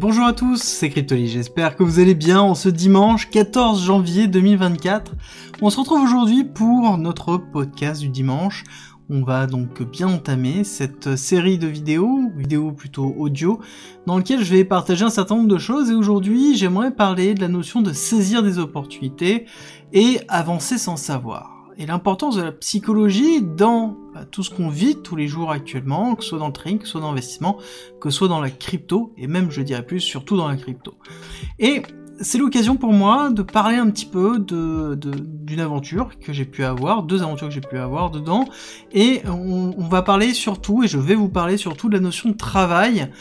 Bonjour à tous, c'est Cryptoly, j'espère que vous allez bien en ce dimanche 14 janvier 2024. On se retrouve aujourd'hui pour notre podcast du dimanche. On va donc bien entamer cette série de vidéos, vidéos plutôt audio, dans lequel je vais partager un certain nombre de choses et aujourd'hui j'aimerais parler de la notion de saisir des opportunités et avancer sans savoir et l'importance de la psychologie dans bah, tout ce qu'on vit tous les jours actuellement, que ce soit dans le trading, que ce soit dans l'investissement, que ce soit dans la crypto, et même je dirais plus, surtout dans la crypto. Et c'est l'occasion pour moi de parler un petit peu de, d'une aventure que j'ai pu avoir, deux aventures que j'ai pu avoir dedans, et on, on va parler surtout, et je vais vous parler surtout de la notion de travail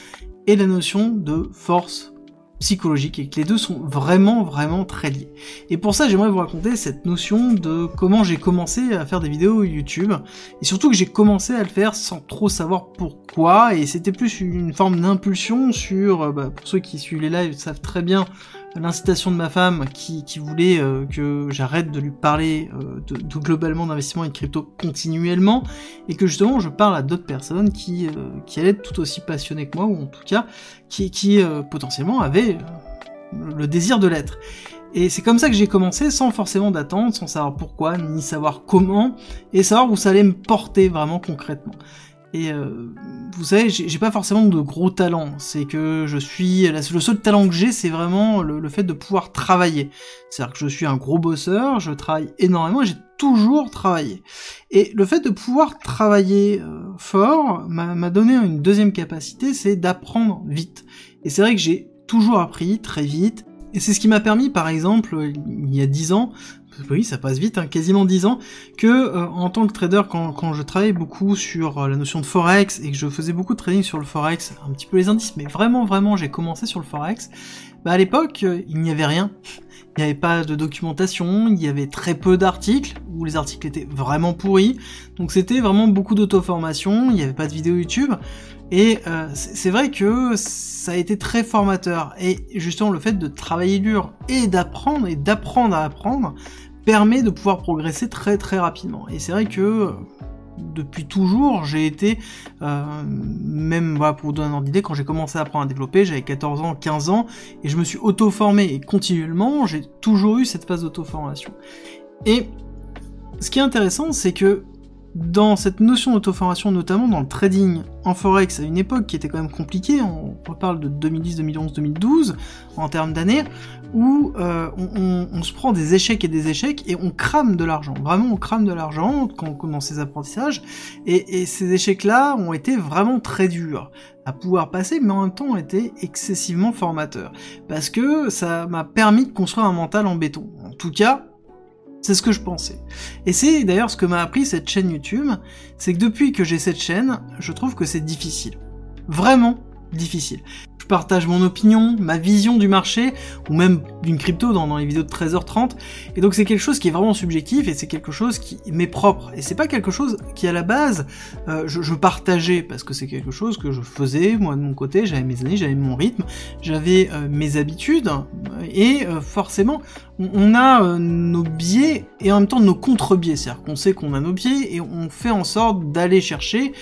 et la notion de force psychologique et que les deux sont vraiment vraiment très liés. Et pour ça j'aimerais vous raconter cette notion de comment j'ai commencé à faire des vidéos YouTube et surtout que j'ai commencé à le faire sans trop savoir pourquoi et c'était plus une forme d'impulsion sur, euh, bah, pour ceux qui suivent les lives savent très bien l'incitation de ma femme qui, voulait euh, que j'arrête de lui parler euh, de, globalement d'investissement et de crypto continuellement et que justement je parle à d'autres personnes qui, euh, qui allaient être tout aussi passionnées que moi ou en tout cas qui, qui potentiellement avaient le désir de l'être. Et c'est comme ça que j'ai commencé sans forcément d'attendre, sans savoir pourquoi, ni savoir comment, et savoir où ça allait me porter vraiment concrètement. Et euh, vous savez, j'ai pas forcément de gros talents. C'est que je suis le seul talent que j'ai, c'est vraiment le, fait de pouvoir travailler. C'est-à-dire que je suis un gros bosseur, je travaille énormément, j'ai toujours travaillé. Et le fait de pouvoir travailler euh, fort m'a donné une deuxième capacité, c'est d'apprendre vite. Et c'est vrai que j'ai toujours appris très vite. Et c'est ce qui m'a permis, par exemple, il y a dix ans, oui, ça passe vite, hein, quasiment 10 ans, que euh, en tant que trader, quand, quand je travaillais beaucoup sur euh, la notion de forex et que je faisais beaucoup de trading sur le forex, un petit peu les indices, mais vraiment, vraiment, j'ai commencé sur le forex. Bah à l'époque, euh, il n'y avait rien. Il n'y avait pas de documentation, il y avait très peu d'articles, où les articles étaient vraiment pourris. Donc c'était vraiment beaucoup d'auto-formation, il n'y avait pas de vidéo YouTube. Et euh, c'est vrai que ça a été très formateur. Et justement, le fait de travailler dur et d'apprendre, et d'apprendre à apprendre, permet de pouvoir progresser très très rapidement. Et c'est vrai que depuis toujours, j'ai été, euh, même pour vous donner un ordre d'idée, quand j'ai commencé à apprendre à développer, j'avais 14 ans, 15 ans, et je me suis auto-formé, et continuellement, j'ai toujours eu cette phase d'auto-formation. Et ce qui est intéressant, c'est que dans cette notion d'auto-formation, notamment dans le trading en forex à une époque qui était quand même compliquée, on reparle de 2010, 2011, 2012 en termes d'années, où euh, on, se prend des échecs et des échecs et on crame de l'argent. Vraiment, on crame de l'argent quand on commence ses apprentissages. Et, ces échecs-là ont été vraiment très durs à pouvoir passer, mais en même temps ont été excessivement formateurs. Parce que ça m'a permis de construire un mental en béton. En tout cas, c'est ce que je pensais. Et c'est d'ailleurs ce que m'a appris cette chaîne YouTube, c'est que depuis que j'ai cette chaîne, je trouve que c'est difficile. Vraiment difficile partage mon opinion, ma vision du marché, ou même d'une crypto dans, les vidéos de 13h30. Et donc c'est quelque chose qui est vraiment subjectif et c'est quelque chose qui m'est propre. Et c'est pas quelque chose qui à la base euh, je, partageais parce que c'est quelque chose que je faisais moi de mon côté. J'avais mes années, j'avais mon rythme, j'avais euh, mes habitudes et euh, forcément on a nos biais et en même temps nos contre-biais. C'est-à-dire qu'on sait qu'on a nos biais et on fait en sorte d'aller chercher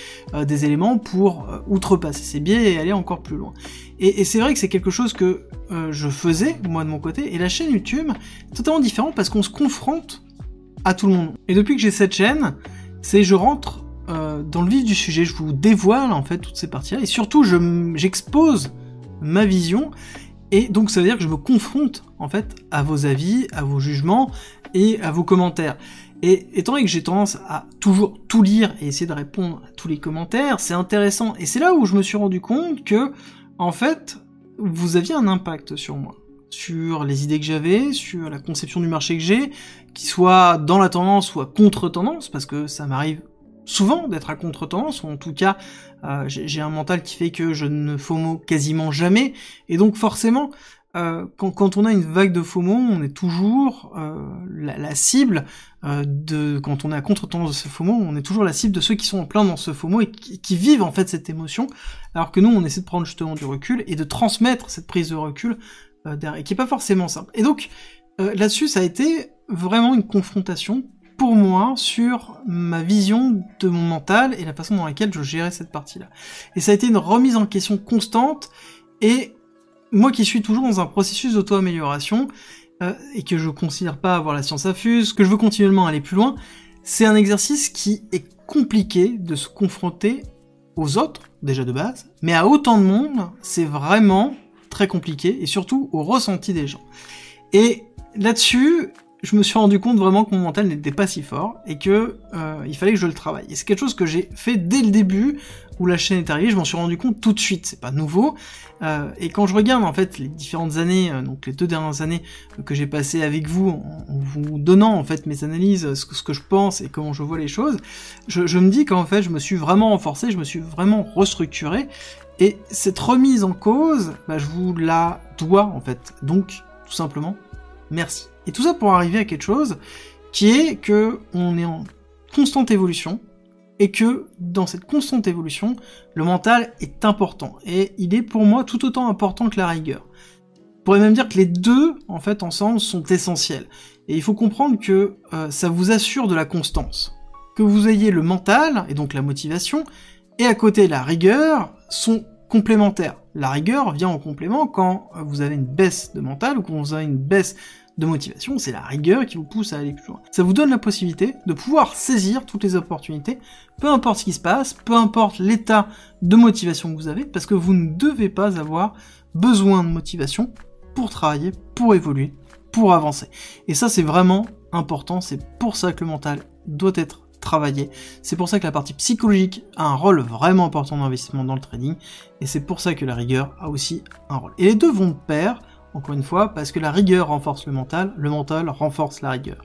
des éléments pour outrepasser ces biais et aller encore plus loin. Et, c'est vrai que c'est quelque chose que euh, je faisais, moi de mon côté, et la chaîne YouTube, est totalement différent parce qu'on se confronte à tout le monde. Et depuis que j'ai cette chaîne, c'est je rentre euh, dans le vif du sujet, je vous dévoile en fait toutes ces parties-là, et surtout j'expose ma vision, et donc ça veut dire que je me confronte en fait à vos avis, à vos jugements et à vos commentaires. Et étant donné que j'ai tendance à toujours tout lire et essayer de répondre à tous les commentaires, c'est intéressant. Et c'est là où je me suis rendu compte que en fait, vous aviez un impact sur moi, sur les idées que j'avais, sur la conception du marché que j'ai, qui soit dans la tendance ou à contre-tendance, parce que ça m'arrive souvent d'être à contre-tendance, ou en tout cas, euh, j'ai un mental qui fait que je ne FOMO quasiment jamais, et donc forcément, euh, quand, on a une vague de FOMO, on est toujours euh, la, cible euh, de quand on est à contre-tendance de ce FOMO, on est toujours la cible de ceux qui sont en plein dans ce FOMO et qui, vivent en fait cette émotion, alors que nous on essaie de prendre justement du recul et de transmettre cette prise de recul derrière, et qui est pas forcément simple. Et donc là-dessus, ça a été vraiment une confrontation pour moi sur ma vision de mon mental et la façon dans laquelle je gérais cette partie-là. Et ça a été une remise en question constante et moi qui suis toujours dans un processus d'auto-amélioration, euh, et que je considère pas avoir la science infuse, que je veux continuellement aller plus loin, c'est un exercice qui est compliqué de se confronter aux autres, déjà de base, mais à autant de monde, c'est vraiment très compliqué, et surtout au ressenti des gens. Et là-dessus, je me suis rendu compte vraiment que mon mental n'était pas si fort et que euh, il fallait que je le travaille. Et c'est quelque chose que j'ai fait dès le début où la chaîne est arrivée. Je m'en suis rendu compte tout de suite. C'est pas nouveau. Euh, et quand je regarde en fait les différentes années, euh, donc les deux dernières années que j'ai passées avec vous, en, vous donnant en fait mes analyses, ce que, je pense et comment je vois les choses, je, je me dis qu'en fait je me suis vraiment renforcé, je me suis vraiment restructuré. Et cette remise en cause, bah, je vous la dois en fait. Donc tout simplement, merci. Et tout ça pour arriver à quelque chose qui est que on est en constante évolution et que dans cette constante évolution, le mental est important et il est pour moi tout autant important que la rigueur. On pourrait même dire que les deux en fait ensemble sont essentiels. Et il faut comprendre que euh, ça vous assure de la constance. Que vous ayez le mental et donc la motivation et à côté la rigueur sont complémentaires. La rigueur vient en complément quand vous avez une baisse de mental ou quand vous avez une baisse de motivation, c'est la rigueur qui vous pousse à aller plus loin. Ça vous donne la possibilité de pouvoir saisir toutes les opportunités, peu importe ce qui se passe, peu importe l'état de motivation que vous avez, parce que vous ne devez pas avoir besoin de motivation pour travailler, pour évoluer, pour avancer. Et ça, c'est vraiment important, c'est pour ça que le mental doit être travaillé. C'est pour ça que la partie psychologique a un rôle vraiment important d'investissement dans le trading, et c'est pour ça que la rigueur a aussi un rôle. Et les deux vont de pair, encore une fois, parce que la rigueur renforce le mental, le mental renforce la rigueur.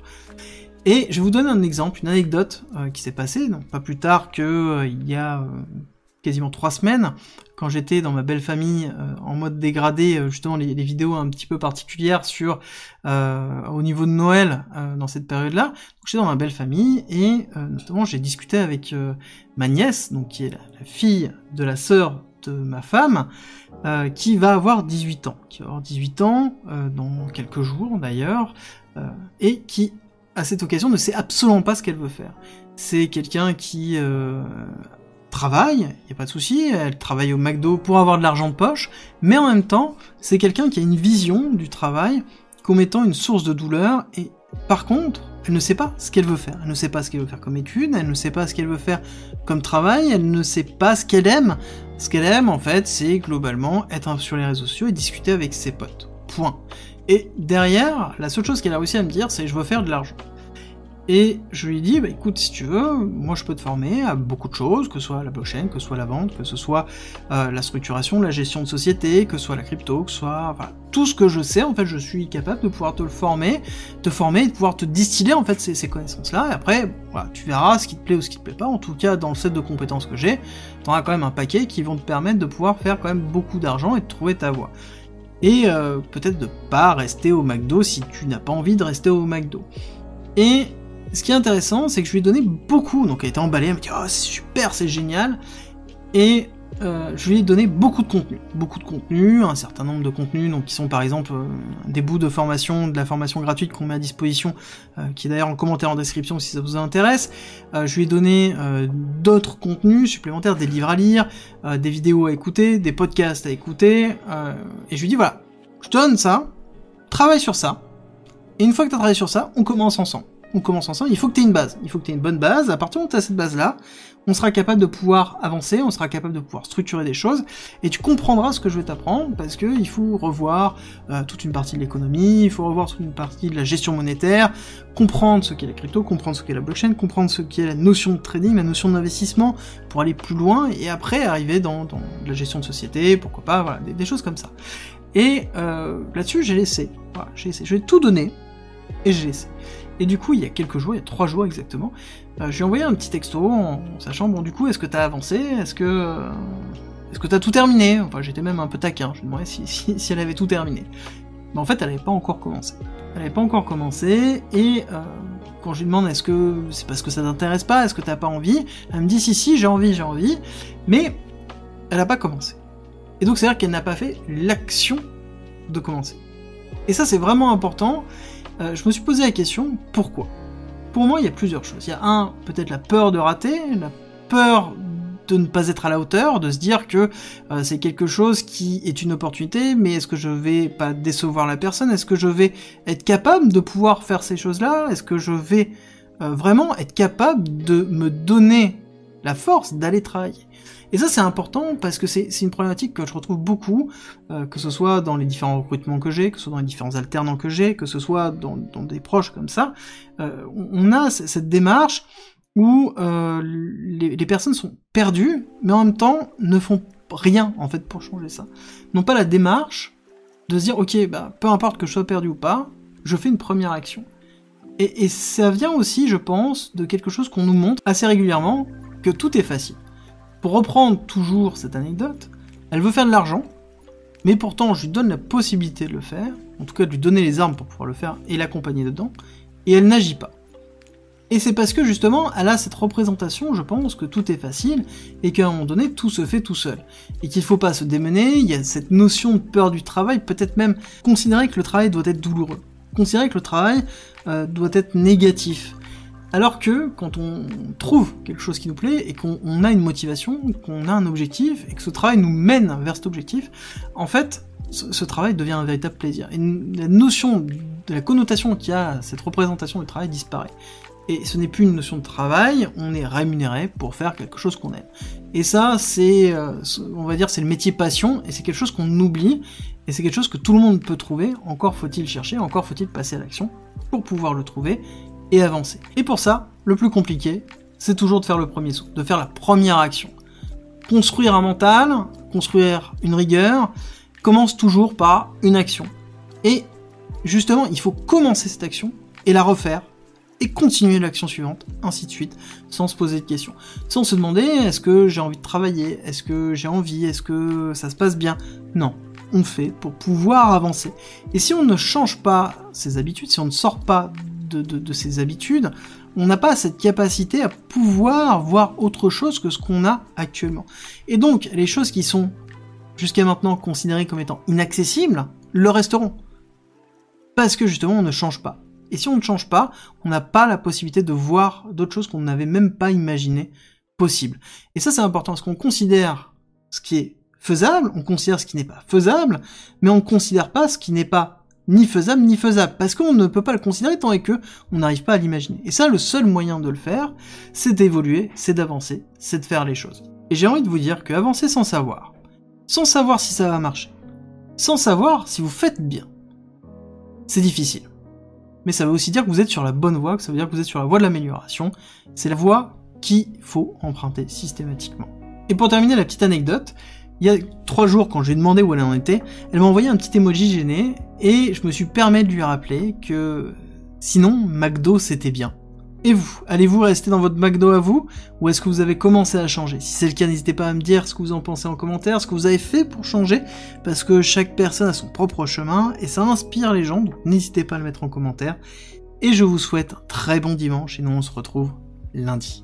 Et je vous donner un exemple, une anecdote euh, qui s'est passée, donc pas plus tard que euh, il y a euh, quasiment trois semaines, quand j'étais dans ma belle famille en mode dégradé, justement les, vidéos un petit peu particulières sur au niveau de Noël dans cette période-là. J'étais dans ma belle famille et notamment j'ai discuté avec ma nièce, donc qui est la, la fille de la sœur de ma femme, euh, qui va avoir 18 ans, qui va avoir 18 ans euh, dans quelques jours d'ailleurs, euh, et qui à cette occasion ne sait absolument pas ce qu'elle veut faire. C'est quelqu'un qui travaille, il n'y a pas de souci, elle travaille au McDo pour avoir de l'argent de poche, mais en même temps, c'est quelqu'un qui a une vision du travail comme étant une source de douleur, et par contre, elle ne sait pas ce qu'elle veut faire. Elle ne sait pas ce qu'elle veut faire comme étude, elle ne sait pas ce qu'elle veut faire comme travail, elle ne sait pas ce qu'elle aime. Ce qu'elle aime, en fait, c'est globalement être sur les réseaux sociaux et discuter avec ses potes. Point. Et derrière, la seule chose qu'elle a réussi à me dire, c'est je veux faire de l'argent. Et je lui ai dit, bah écoute, si tu veux, moi je peux te former à beaucoup de choses, que ce soit la blockchain, que ce soit la vente, que ce soit euh, la structuration, la gestion de société, que ce soit la crypto, que ce soit enfin, tout ce que je sais, en fait, je suis capable de pouvoir te le former, te former de pouvoir te distiller en fait ces, ces connaissances-là. Et après, voilà, tu verras ce qui te plaît ou ce qui te plaît pas. En tout cas, dans le set de compétences que j'ai, tu auras quand même un paquet qui vont te permettre de pouvoir faire quand même beaucoup d'argent et de trouver ta voie. Et euh, peut-être de pas rester au McDo si tu n'as pas envie de rester au McDo. Et ce qui est intéressant, c'est que je lui ai donné beaucoup, donc elle était emballée, elle m'a dit oh c'est super, c'est génial, et euh, je lui ai donné beaucoup de contenu, beaucoup de contenu, un certain nombre de contenus, donc qui sont par exemple euh, des bouts de formation, de la formation gratuite qu'on met à disposition, euh, qui est d'ailleurs en commentaire en description si ça vous intéresse. je lui ai donné d'autres contenus supplémentaires, des livres à lire, des vidéos à écouter, des podcasts à écouter, et je lui ai dit voilà, je te donne ça, travaille sur ça, et une fois que tu as travaillé sur ça, on commence ensemble on commence ensemble, il faut que tu aies une base, il faut que tu aies une bonne base, à partir où tu as cette base-là, on sera capable de pouvoir avancer, on sera capable de pouvoir structurer des choses, et tu comprendras ce que je vais t'apprendre, parce que il faut revoir euh, toute une partie de l'économie, il faut revoir toute une partie de la gestion monétaire, comprendre ce qu'est la crypto, comprendre ce qu'est la blockchain, comprendre ce qu'est la notion de trading, la notion d'investissement, pour aller plus loin, et après arriver dans, la gestion de société, pourquoi pas, voilà, des, choses comme ça. Et euh, là-dessus, j'ai laissé, j'ai laissé, je vais tout donner, et j'ai laissé. Et du coup, il y a quelques jours, il y a trois jours exactement, euh, je lui ai envoyé un petit texto en, sachant, bon, du coup, est-ce que t'as avancé? Est-ce que. Euh, est-ce que t'as tout terminé? Enfin, j'étais même un peu taquin, je lui demandais si, si, elle avait tout terminé. Mais en fait, elle avait pas encore commencé. Elle avait pas encore commencé, et euh, quand je lui demande est-ce que c'est parce que ça t'intéresse pas, est-ce que t'as pas envie, elle me dit si, si, j'ai envie, j'ai envie, mais elle a pas commencé. Et donc, c'est-à-dire qu'elle n'a pas fait l'action de commencer. Et ça, c'est vraiment important, euh, je me suis posé la question, pourquoi? Pour moi, il y a plusieurs choses. Il y a un, peut-être la peur de rater, la peur de ne pas être à la hauteur, de se dire que euh, c'est quelque chose qui est une opportunité, mais est-ce que je vais pas décevoir la personne? Est-ce que je vais être capable de pouvoir faire ces choses-là? Est-ce que je vais euh, vraiment être capable de me donner la force d'aller travailler et ça c'est important parce que c'est une problématique que je retrouve beaucoup, euh, que ce soit dans les différents recrutements que j'ai, que ce soit dans les différents alternants que j'ai, que ce soit dans, des proches comme ça, on a cette démarche où euh, les, personnes sont perdues, mais en même temps ne font rien en fait pour changer ça. N'ont pas la démarche de se dire ok, bah, peu importe que je sois perdu ou pas, je fais une première action. Et ça vient aussi, je pense, de quelque chose qu'on nous montre assez régulièrement, que tout est facile. Pour reprendre toujours cette anecdote, elle veut faire de l'argent, mais pourtant je lui donne la possibilité de le faire, en tout cas de lui donner les armes pour pouvoir le faire et l'accompagner dedans, et elle n'agit pas. Et c'est parce que justement, elle a cette représentation, je pense, que tout est facile, et qu'à un moment donné, tout se fait tout seul. Et qu'il faut pas se démener, il y a cette notion de peur du travail, peut-être même considérer que le travail doit être douloureux. Considérer que le travail euh, doit être négatif. Alors que quand on trouve quelque chose qui nous plaît et qu'on a une motivation, qu'on a un objectif et que ce travail nous mène vers cet objectif, en fait, ce, travail devient un véritable plaisir. Et la notion de la connotation qu'il y a cette représentation du travail disparaît. Et ce n'est plus une notion de travail, on est rémunéré pour faire quelque chose qu'on aime. Et ça, c'est, euh, on va dire, c'est le métier passion, et c'est quelque chose qu'on oublie, et c'est quelque chose que tout le monde peut trouver, encore faut-il chercher, encore faut-il passer à l'action pour pouvoir le trouver et avancer. Et pour ça, le plus compliqué, c'est toujours de faire le premier saut, de faire la première action. Construire un mental, construire une rigueur, commence toujours par une action. Et justement, il faut commencer cette action et la refaire et continuer l'action suivante, ainsi de suite, sans se poser de questions. Sans se demander est-ce que j'ai envie de travailler, est-ce que j'ai envie, est-ce que ça se passe bien? Non, on fait pour pouvoir avancer. Et si on ne change pas ses habitudes, si on ne sort pas de, ses habitudes, on n'a pas cette capacité à pouvoir voir autre chose que ce qu'on a actuellement. Et donc, les choses qui sont jusqu'à maintenant considérées comme étant inaccessibles, le resteront. Parce que justement, on ne change pas. Et si on ne change pas, on n'a pas la possibilité de voir d'autres choses qu'on n'avait même pas imaginé possibles. Et ça c'est important parce qu'on considère ce qui est faisable, on considère ce qui n'est pas faisable, mais on ne considère pas ce qui n'est pas ni faisable ni faisable parce qu'on ne peut pas le considérer tant et que on n'arrive pas à l'imaginer. Et ça le seul moyen de le faire, c'est d'évoluer, c'est d'avancer, c'est de faire les choses. Et j'ai envie de vous dire que avancer sans savoir, sans savoir si ça va marcher, sans savoir si vous faites bien, c'est difficile mais ça veut aussi dire que vous êtes sur la bonne voie, que ça veut dire que vous êtes sur la voie de l'amélioration. C'est la voie qu'il faut emprunter systématiquement. Et pour terminer la petite anecdote, il y a trois jours quand je lui ai demandé où elle en était, elle m'a envoyé un petit emoji gêné et je me suis permis de lui rappeler que sinon McDo c'était bien. Et vous, allez-vous rester dans votre McDo à vous ou est-ce que vous avez commencé à changer? Si c'est le cas, n'hésitez pas à me dire ce que vous en pensez en commentaire, ce que vous avez fait pour changer, parce que chaque personne a son propre chemin et ça inspire les gens, donc n'hésitez pas à le mettre en commentaire. Et je vous souhaite un très bon dimanche et nous on se retrouve lundi.